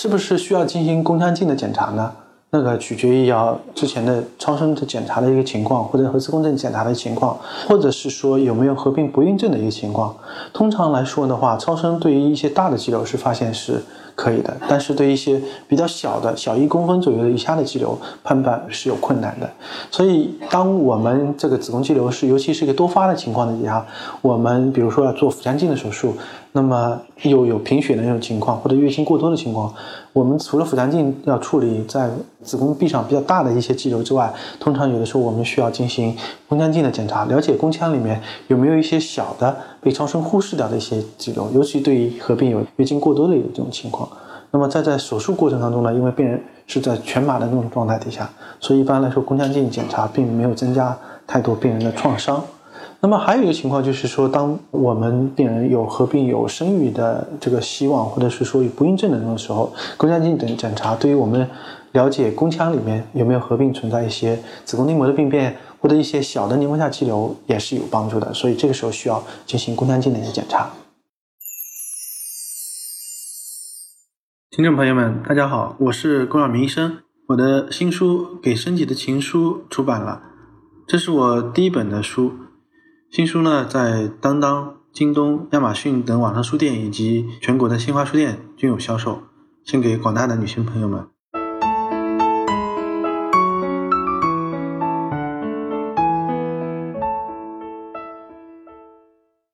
是不是需要进行宫腔镜的检查呢？那个取决于要之前的超声的检查的一个情况，或者核磁共振检查的情况，或者是说有没有合并不孕症的一个情况。通常来说的话，超声对于一些大的肌瘤是发现是。可以的，但是对一些比较小的小一公分左右的以下的肌瘤判断是有困难的。所以，当我们这个子宫肌瘤是尤其是一个多发的情况底下，我们比如说要做腹腔镜的手术，那么又有贫血的那种情况或者月经过多的情况，我们除了腹腔镜要处理在子宫壁上比较大的一些肌瘤之外，通常有的时候我们需要进行宫腔镜的检查，了解宫腔里面有没有一些小的被超声忽视掉的一些肌瘤，尤其对于合并有月经过多的有这种情况。那么在在手术过程当中呢，因为病人是在全麻的那种状态底下，所以一般来说宫腔镜检查并没有增加太多病人的创伤。那么还有一个情况就是说，当我们病人有合并有生育的这个希望，或者是说有不孕症的那种时候，宫腔镜等检查对于我们了解宫腔里面有没有合并存在一些子宫内膜的病变或者一些小的黏膜下肌瘤也是有帮助的。所以这个时候需要进行宫腔镜的一些检查。听众朋友们，大家好，我是龚晓明医生。我的新书《给身体的情书》出版了，这是我第一本的书。新书呢，在当当、京东、亚马逊等网上书店以及全国的新华书店均有销售，献给广大的女性朋友们。